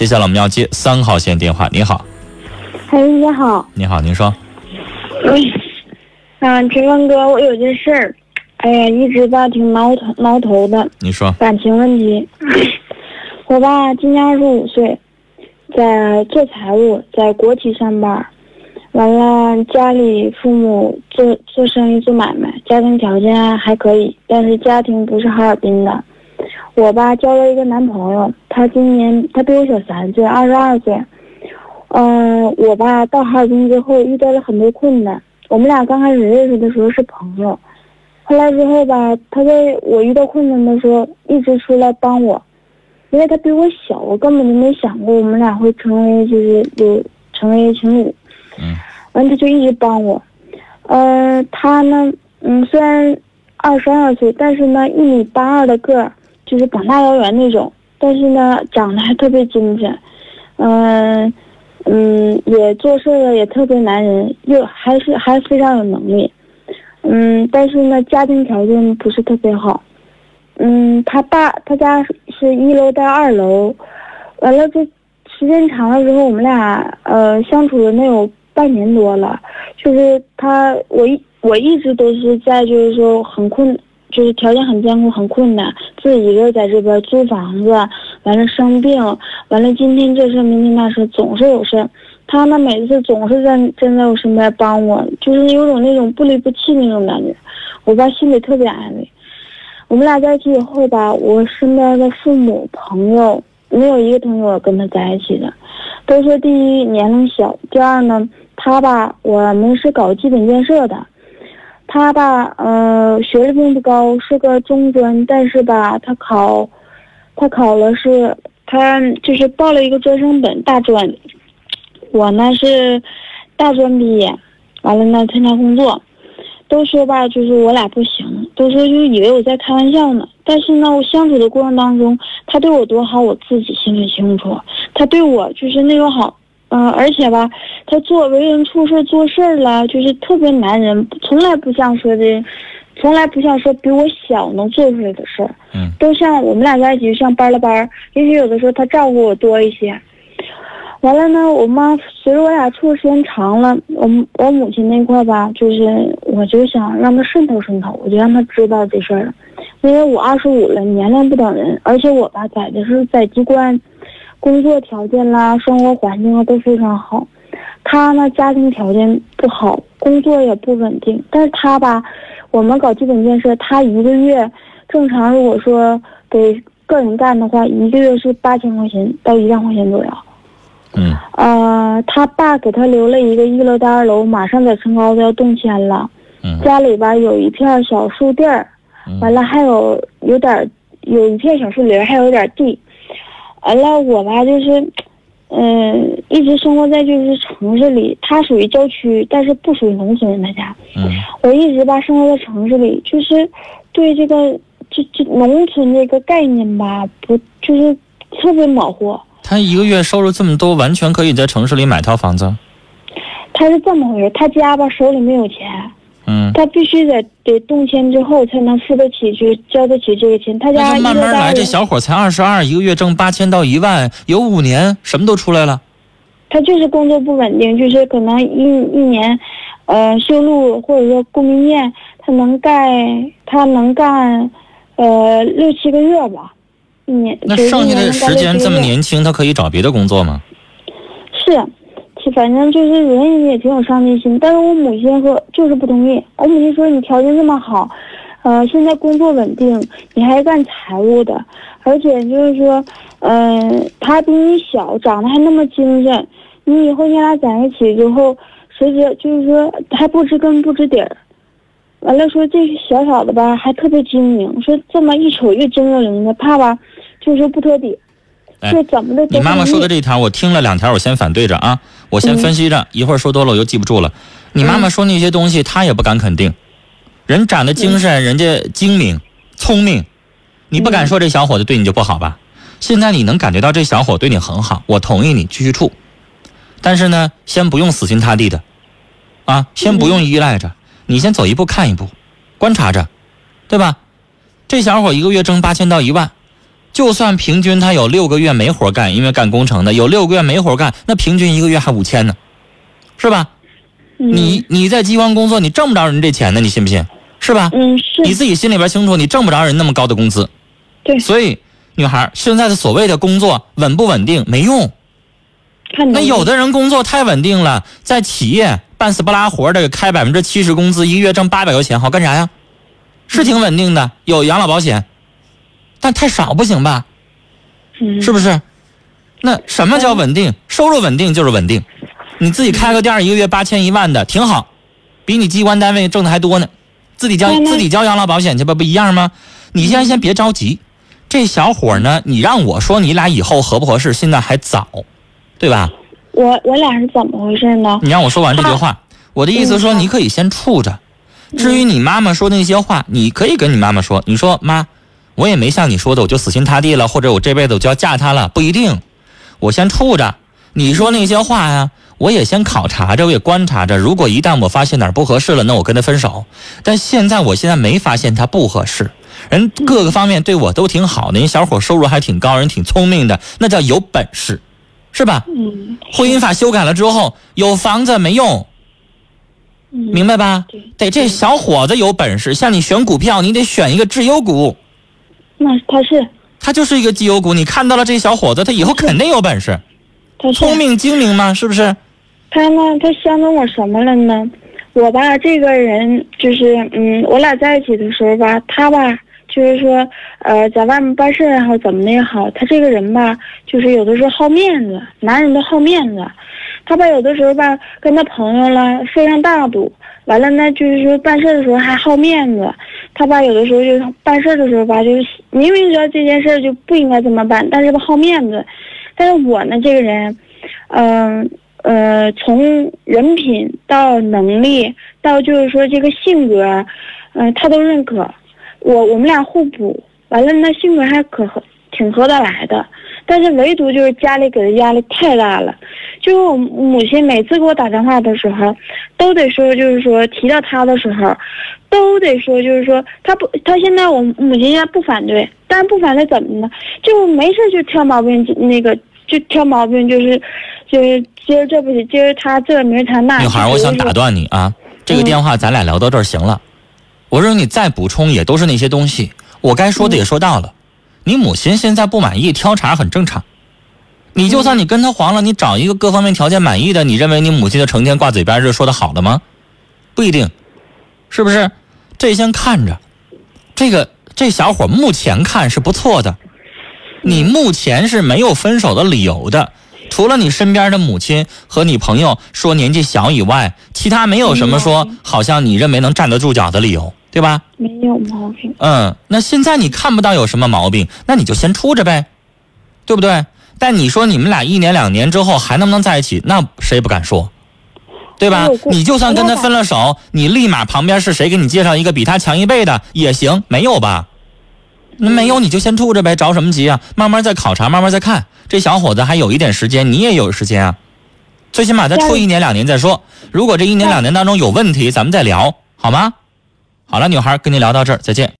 接下来我们要接三号线电话。你好，哎，你好，你好，您说，嗯，陈峰哥，我有件事儿，哎呀，一直吧挺挠头挠头的，你说，感情问题。我吧今年二十五岁，在做财务，在国企上班，完了家里父母做做生意做买卖，家庭条件还可以，但是家庭不是哈尔滨的。我吧交了一个男朋友，他今年他比我小三岁，二十二岁。嗯、我吧到哈尔滨之后遇到了很多困难。我们俩刚开始认识的时候是朋友，后来之后吧，他在我遇到困难的时候一直出来帮我，因为他比我小，我根本就没想过我们俩会成为就是有成为一情侣。嗯。完，他就一直帮我。呃，他呢，嗯，虽然二十二岁，但是呢，一米八二的个儿，就是膀大腰圆那种，但是呢，长得还特别精神。嗯、嗯，也做事儿也特别男人，又还是还非常有能力。嗯，但是呢，家庭条件不是特别好。嗯，他爸他家是一楼带二楼，完了这时间长了之后，我们俩呃相处了能有半年多了。就是他，我一我一直都是在就是说很困，就是条件很艰苦，很困难，自己一个人在这边租房子，完了生病，完了今天这事明天那事，总是有事。他呢，每次总是站站在我身边帮我，就是有种那种不离不弃那种感觉，我爸心里特别安慰。我们俩在一起以后吧，我身边的父母朋友没有一个同学跟他在一起的，都说第一年龄小，第二呢，他吧我们是搞基本建设的，他吧呃学历并不高，是个中专，但是吧他考，他考了是他就是报了一个专升本大专，我呢是大专毕业，完了呢参加工作。都说吧，就是我俩不行，都说就以为我在开玩笑呢。但是呢，我相处的过程当中，他对我多好，我自己心里清楚。他对我就是那种好，嗯、而且吧，他做为人处事做事儿了，就是特别男人，从来不像说的，从来不像说比我小能做出来的事儿。嗯，都像我们俩在一起就像班了班儿，也许有的时候他照顾我多一些。完了呢，我妈随着我俩处的时间长了，我我母亲那块吧，就是我就想让她渗透渗透，我就让她知道这事儿了。因为我二十五了，年龄不等人，而且我吧在的是在机关，工作条件啦、生活环境啊都非常好。他呢家庭条件不好，工作也不稳定，但是他吧，我们搞基本建设，他一个月正常如果说给个人干的话，一个月是八千块钱到一万块钱左右。嗯呃，他爸给他留了一个一楼到二楼，马上在城高子要动迁了。嗯家里边有一片小树地儿，完了还有有点儿有一片小树林，还有点地。完了我吧就是，嗯、一直生活在就是城市里，他属于郊区，但是不属于农村。他家，嗯我一直吧生活在城市里，就是对这个这这农村这个概念吧，不就是特别模糊。他一个月收入这么多，完全可以在城市里买套房子。他是这么回事，他家吧手里没有钱，嗯，他必须得得动迁之后才能付得起，就交得起这个钱。他家慢慢来。这小伙才二十二，一个月挣八千到一万，有五年，什么都出来了。他就是工作不稳定，就是可能一一年，呃，修路或者说供应链，他能干，他能干，呃，六七个月吧，一年。那剩下的时间这么年轻，他可以找别的工作吗？是，其反正就是人也挺有上进心，但是我母亲和就是不同意。我母亲说你条件这么好，呃，现在工作稳定，你还干财务的，而且就是说，嗯、他比你小，长得还那么精神，你以后你俩在一起之后，谁知就是说还不知根不知底儿。完了说这小小的吧，还特别精明，说这么一瞅越精灵灵的，怕吧，就是说不托底，哎说怎么的都你妈妈说的这一条，我听了两条，我先反对着啊，我先分析着，一会儿说多了我就记不住了。你妈妈说那些东西，她也不敢肯定。人长得精神，人家精明、聪明，你不敢说这小伙子对你就不好吧？现在你能感觉到这小伙对你很好，我同意你继续处，但是呢，先不用死心塌地的，啊，先不用依赖着，你先走一步看一步，观察着，对吧？这小伙一个月挣八千到一万，就算平均他有六个月没活干，因为干工程的有六个月没活干，那平均一个月还五千呢，是吧？嗯你你在机关工作，你挣不着人这钱呢，你信不信？是吧？嗯是你自己心里边清楚，你挣不着人那么高的工资。对所以，女孩现在的所谓的工作稳不稳定没用。那有的人工作太稳定了，在企业半死不拉活的开百分之七十工资，一个月挣八百块钱，好干啥呀？是挺稳定的，有养老保险，但太少不行吧？嗯是不是？那什么叫稳定？收入稳定就是稳定。你自己开个店儿，一个月八千一万的，挺好，比你机关单位挣的还多呢。自己交自己交养老保险去吧，不一样吗？你先先别着急，这小伙呢，你让我说你俩以后合不合适，现在还早，对吧？我我俩是怎么回事呢？你让我说完这句话，我的意思说，嗯你可以先处着。至于你妈妈说那些话，你可以跟你妈妈说，你说妈，我也没像你说的，我就死心塌地了，或者我这辈子我就要嫁他了，不一定。我先处着，你说那些话呀，我也先考察着，我也观察着。如果一旦我发现哪儿不合适了，那我跟他分手。但现在我现在没发现他不合适，人各个方面对我都挺好的，人小伙收入还挺高，人挺聪明的，那叫有本事，是吧？嗯婚姻法修改了之后，有房子没用，嗯明白吧？对得这小伙子有本事，像你选股票，你得选一个绩优股，那他是他就是一个绩优股。你看到了这小伙子，他以后肯定有本事，聪明精明嘛，是不是？他呢？他相中我什么了呢？我吧，这个人就是，嗯，我俩在一起的时候吧，他吧，就是说，呃，在外面办事也好，怎么的也好，他这个人吧，就是有的时候好面子，男人都好面子。他吧，有的时候吧，跟他朋友了非常大度，完了呢，就是说办事的时候还好面子。他爸，有的时候就办事的时候吧，就是明明知道这件事就不应该这么办，但是吧好面子。但是我呢，这个人，嗯、呃，从人品到能力到就是说这个性格，嗯、他都认可。我我们俩互补，完了那，性格还可合，挺合得来的。但是唯独就是家里给的压力太大了，就是我母亲每次给我打电话的时候，都得说，就是说提到他的时候，都得说，就是说他不，他现在我母亲现在不反对，但是不反对怎么呢？就没事就挑毛病，那个就挑毛病，就是就是今儿这不行，今儿他这明儿他那。女孩，我想打断你啊，这个嗯电话咱俩聊到这儿行了。我说你再补充也都是那些东西，我该说的也说到了。你母亲现在不满意，挑茬很正常。你就算你跟他黄了，你找一个各方面条件满意的，你认为你母亲就成天挂嘴边就说的好了吗？不一定，是不是？这先看着，这个这小伙目前看是不错的，你目前是没有分手的理由的。除了你身边的母亲和你朋友说年纪小以外，其他没有什么说好像你认为能站得住脚的理由，对吧？没有毛病。嗯，那现在你看不到有什么毛病，那你就先处着呗，对不对？但你说你们俩一年两年之后还能不能在一起，那谁不敢说，对吧？你就算跟他分了手，你立马旁边是谁给你介绍一个比他强一倍的也行，没有吧？那没有你就先处着呗，着什么急啊？慢慢再考察，慢慢再看。这小伙子还有一点时间，你也有时间啊，最起码再处一年两年再说。如果这一年两年当中有问题，咱们再聊，好吗？好了，女孩跟您聊到这儿，再见。